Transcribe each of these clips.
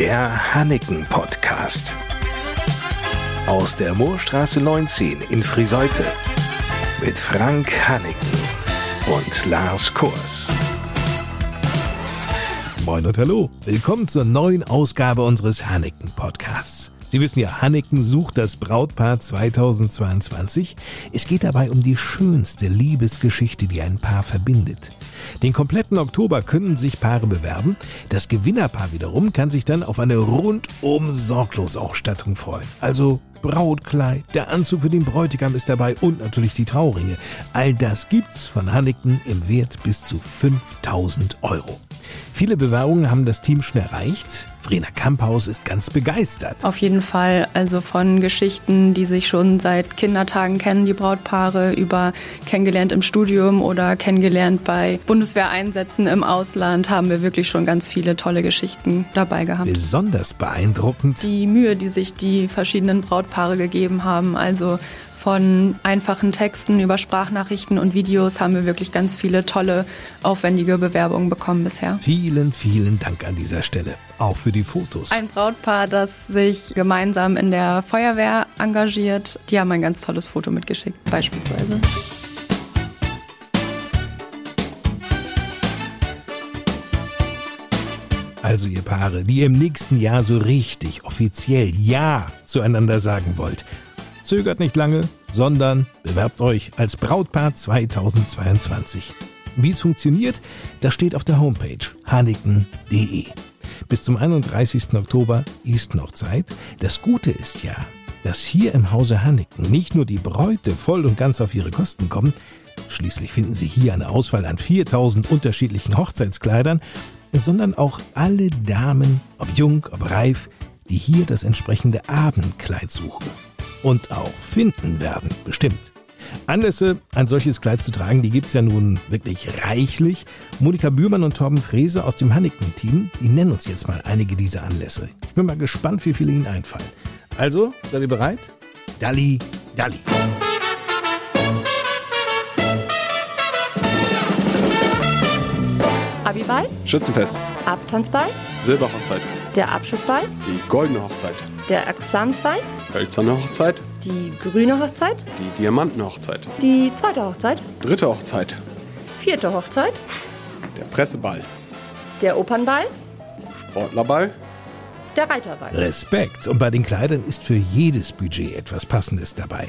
Der Hanneken Podcast. Aus der Moorstraße 19 in Friseute. Mit Frank Hanneken und Lars Kurs. Moin und hallo. Willkommen zur neuen Ausgabe unseres Hanneken Podcasts. Sie wissen ja, Hanneken sucht das Brautpaar 2022. Es geht dabei um die schönste Liebesgeschichte, die ein Paar verbindet. Den kompletten Oktober können sich Paare bewerben. Das Gewinnerpaar wiederum kann sich dann auf eine rundum sorglos Ausstattung freuen. Also Brautkleid, der Anzug für den Bräutigam ist dabei und natürlich die Trauringe. All das gibt's von Hanneken im Wert bis zu 5000 Euro. Viele Bewerbungen haben das Team schon erreicht. Vrena Kamphaus ist ganz begeistert. Auf jeden Fall. Also von Geschichten, die sich schon seit Kindertagen kennen, die Brautpaare, über kennengelernt im Studium oder kennengelernt bei Bundeswehreinsätzen im Ausland, haben wir wirklich schon ganz viele tolle Geschichten dabei gehabt. Besonders beeindruckend. Die Mühe, die sich die verschiedenen Brautpaare gegeben haben. Also von einfachen Texten über Sprachnachrichten und Videos haben wir wirklich ganz viele tolle, aufwendige Bewerbungen bekommen bisher. Vielen, vielen Dank an dieser Stelle. Auch für die Fotos. Ein Brautpaar, das sich gemeinsam in der Feuerwehr engagiert, die haben ein ganz tolles Foto mitgeschickt, beispielsweise. Also ihr Paare, die im nächsten Jahr so richtig offiziell Ja zueinander sagen wollt, Zögert nicht lange, sondern bewerbt euch als Brautpaar 2022. Wie es funktioniert, das steht auf der Homepage haneken.de. Bis zum 31. Oktober ist noch Zeit. Das Gute ist ja, dass hier im Hause Hanneken nicht nur die Bräute voll und ganz auf ihre Kosten kommen, schließlich finden Sie hier eine Auswahl an 4000 unterschiedlichen Hochzeitskleidern, sondern auch alle Damen, ob jung, ob reif, die hier das entsprechende Abendkleid suchen und auch finden werden, bestimmt. Anlässe, ein solches Kleid zu tragen, die gibt's ja nun wirklich reichlich. Monika Bührmann und Torben Frese aus dem Hannington-Team, die nennen uns jetzt mal einige dieser Anlässe. Ich bin mal gespannt, wie viele Ihnen einfallen. Also, seid ihr bereit? Dalli, Dalli. Abiball, Schützenfest, Abtanzball, Silberhochzeit, der Abschlussball, die goldene Hochzeit, der Examensball, hölzerne Hochzeit, die grüne Hochzeit, die Diamantenhochzeit, die zweite Hochzeit, dritte Hochzeit, vierte Hochzeit, der Presseball, der Opernball, Sportlerball, der Reiterball. Respekt. Und bei den Kleidern ist für jedes Budget etwas Passendes dabei.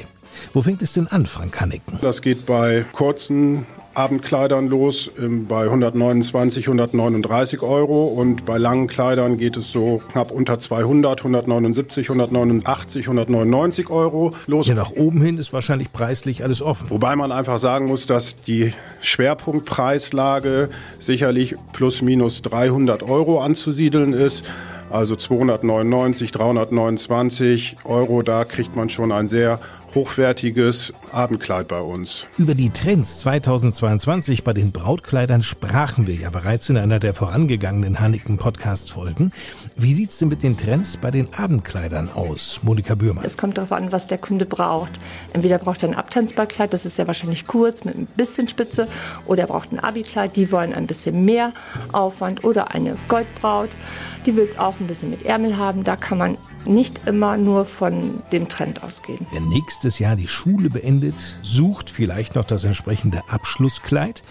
Wo fängt es denn an, Frank Hanneken? Das geht bei kurzen Abendkleidern los ähm, bei 129, 139 Euro und bei langen Kleidern geht es so knapp unter 200, 179, 189, 199 Euro los. Hier nach oben hin ist wahrscheinlich preislich alles offen. Wobei man einfach sagen muss, dass die Schwerpunktpreislage sicherlich plus minus 300 Euro anzusiedeln ist. Also 299, 329 Euro, da kriegt man schon ein sehr hochwertiges Abendkleid bei uns. Über die Trends 2022 bei den Brautkleidern sprachen wir ja bereits in einer der vorangegangenen Hanneken Podcast Folgen. Wie sieht's denn mit den Trends bei den Abendkleidern aus, Monika Bührmann? Es kommt darauf an, was der Kunde braucht. Entweder braucht er ein Abtanzbarkleid, das ist ja wahrscheinlich kurz mit ein bisschen Spitze, oder er braucht ein Abikleid, die wollen ein bisschen mehr Aufwand, oder eine Goldbraut, die will es auch ein bisschen mit Ärmel haben. Da kann man nicht immer nur von dem Trend ausgehen. Wer nächstes Jahr die Schule beendet, sucht vielleicht noch das entsprechende Abschlusskleid.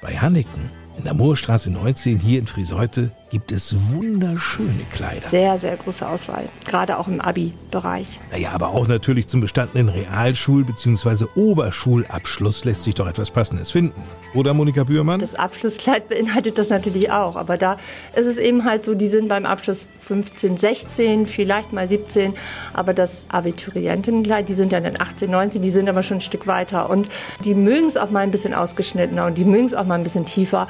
Bei Hanneken in der Moorstraße 19 hier in Friseute gibt es wunderschöne Kleider. Sehr, sehr große Auswahl, gerade auch im Abi-Bereich. Naja, aber auch natürlich zum bestandenen Realschul- bzw. Oberschulabschluss lässt sich doch etwas Passendes finden. Oder Monika Bührmann? Das Abschlusskleid beinhaltet das natürlich auch, aber da ist es eben halt so, die sind beim Abschluss 15, 16, vielleicht mal 17, aber das Abiturientenkleid, die sind dann 18, 19, die sind aber schon ein Stück weiter und die mögen es auch mal ein bisschen ausgeschnittener und die mögen es auch mal ein bisschen tiefer.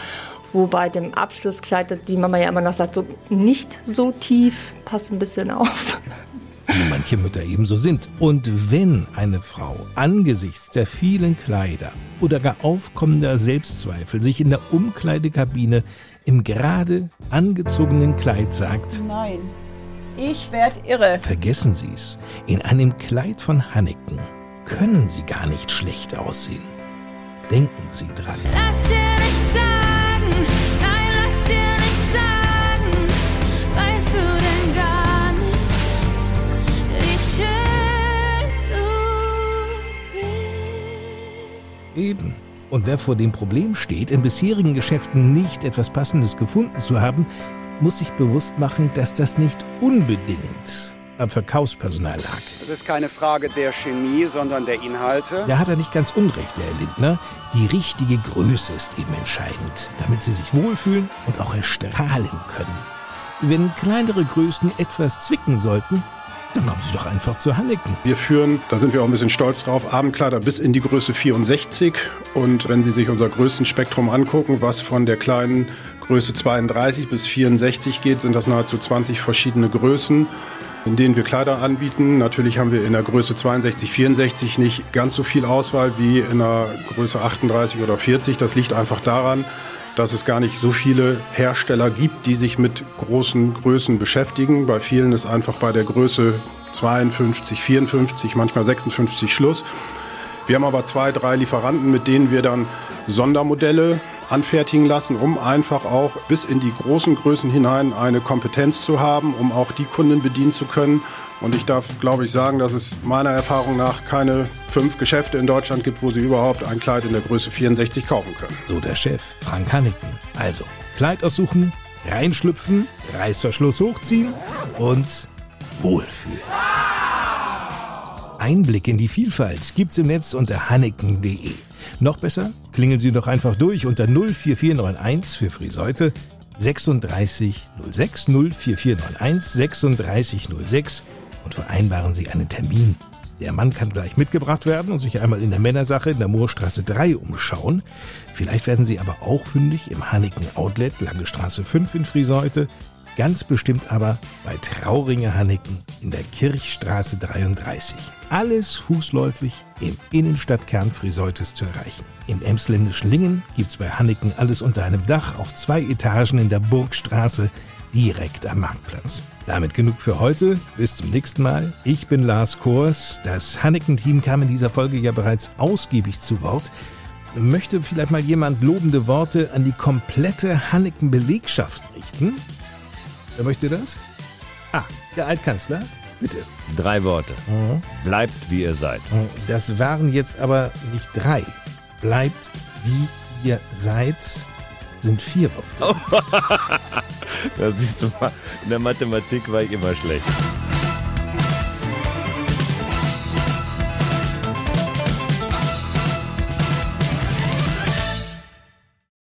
Wo bei dem Abschlusskleid die Mama ja immer noch sagt, so nicht so tief, passt ein bisschen auf. Wie manche Mütter ebenso sind. Und wenn eine Frau angesichts der vielen Kleider oder gar aufkommender Selbstzweifel sich in der Umkleidekabine im gerade angezogenen Kleid sagt, Nein, ich werd irre. vergessen Sie es, in einem Kleid von Hanneken können Sie gar nicht schlecht aussehen. Denken Sie dran. Lass dir nichts sagen, Und wer vor dem Problem steht, in bisherigen Geschäften nicht etwas Passendes gefunden zu haben, muss sich bewusst machen, dass das nicht unbedingt am Verkaufspersonal lag. Das ist keine Frage der Chemie, sondern der Inhalte. Da hat er nicht ganz unrecht, Herr Lindner. Die richtige Größe ist eben entscheidend, damit sie sich wohlfühlen und auch erstrahlen können. Wenn kleinere Größen etwas zwicken sollten, dann kommen Sie doch einfach zu Hanneken. Wir führen, da sind wir auch ein bisschen stolz drauf, Abendkleider bis in die Größe 64. Und wenn Sie sich unser Größenspektrum angucken, was von der kleinen Größe 32 bis 64 geht, sind das nahezu 20 verschiedene Größen in denen wir Kleider anbieten. Natürlich haben wir in der Größe 62, 64 nicht ganz so viel Auswahl wie in der Größe 38 oder 40. Das liegt einfach daran, dass es gar nicht so viele Hersteller gibt, die sich mit großen Größen beschäftigen. Bei vielen ist einfach bei der Größe 52, 54, manchmal 56 Schluss. Wir haben aber zwei, drei Lieferanten, mit denen wir dann Sondermodelle anfertigen lassen, um einfach auch bis in die großen Größen hinein eine Kompetenz zu haben, um auch die Kunden bedienen zu können. Und ich darf, glaube ich, sagen, dass es meiner Erfahrung nach keine fünf Geschäfte in Deutschland gibt, wo Sie überhaupt ein Kleid in der Größe 64 kaufen können. So der Chef, Frank Hanneken. Also, Kleid aussuchen, reinschlüpfen, Reißverschluss hochziehen und wohlfühlen. Einblick in die Vielfalt gibt's im Netz unter hanneken.de. Noch besser, klingeln Sie doch einfach durch unter 04491 für Friseute 3606 04491 3606 und vereinbaren Sie einen Termin. Der Mann kann gleich mitgebracht werden und sich einmal in der Männersache in der Moorstraße 3 umschauen. Vielleicht werden Sie aber auch fündig im Hanneken Outlet, Lange Straße 5 in Friseute, ganz bestimmt aber bei Trauringer Hanneken in der Kirchstraße 33. Alles fußläufig im Innenstadtkern Friseutes zu erreichen. Im emsländischen Lingen gibt's bei Hanneken alles unter einem Dach auf zwei Etagen in der Burgstraße direkt am Marktplatz. Damit genug für heute. Bis zum nächsten Mal. Ich bin Lars Kors. Das Hanneken-Team kam in dieser Folge ja bereits ausgiebig zu Wort. Möchte vielleicht mal jemand lobende Worte an die komplette Hanneken-Belegschaft richten? Wer möchte das? Ah, der Altkanzler? Bitte. Drei Worte. Mhm. Bleibt, wie ihr seid. Das waren jetzt aber nicht drei. Bleibt, wie ihr seid, sind vier Worte. da siehst du mal, in der Mathematik war ich immer schlecht.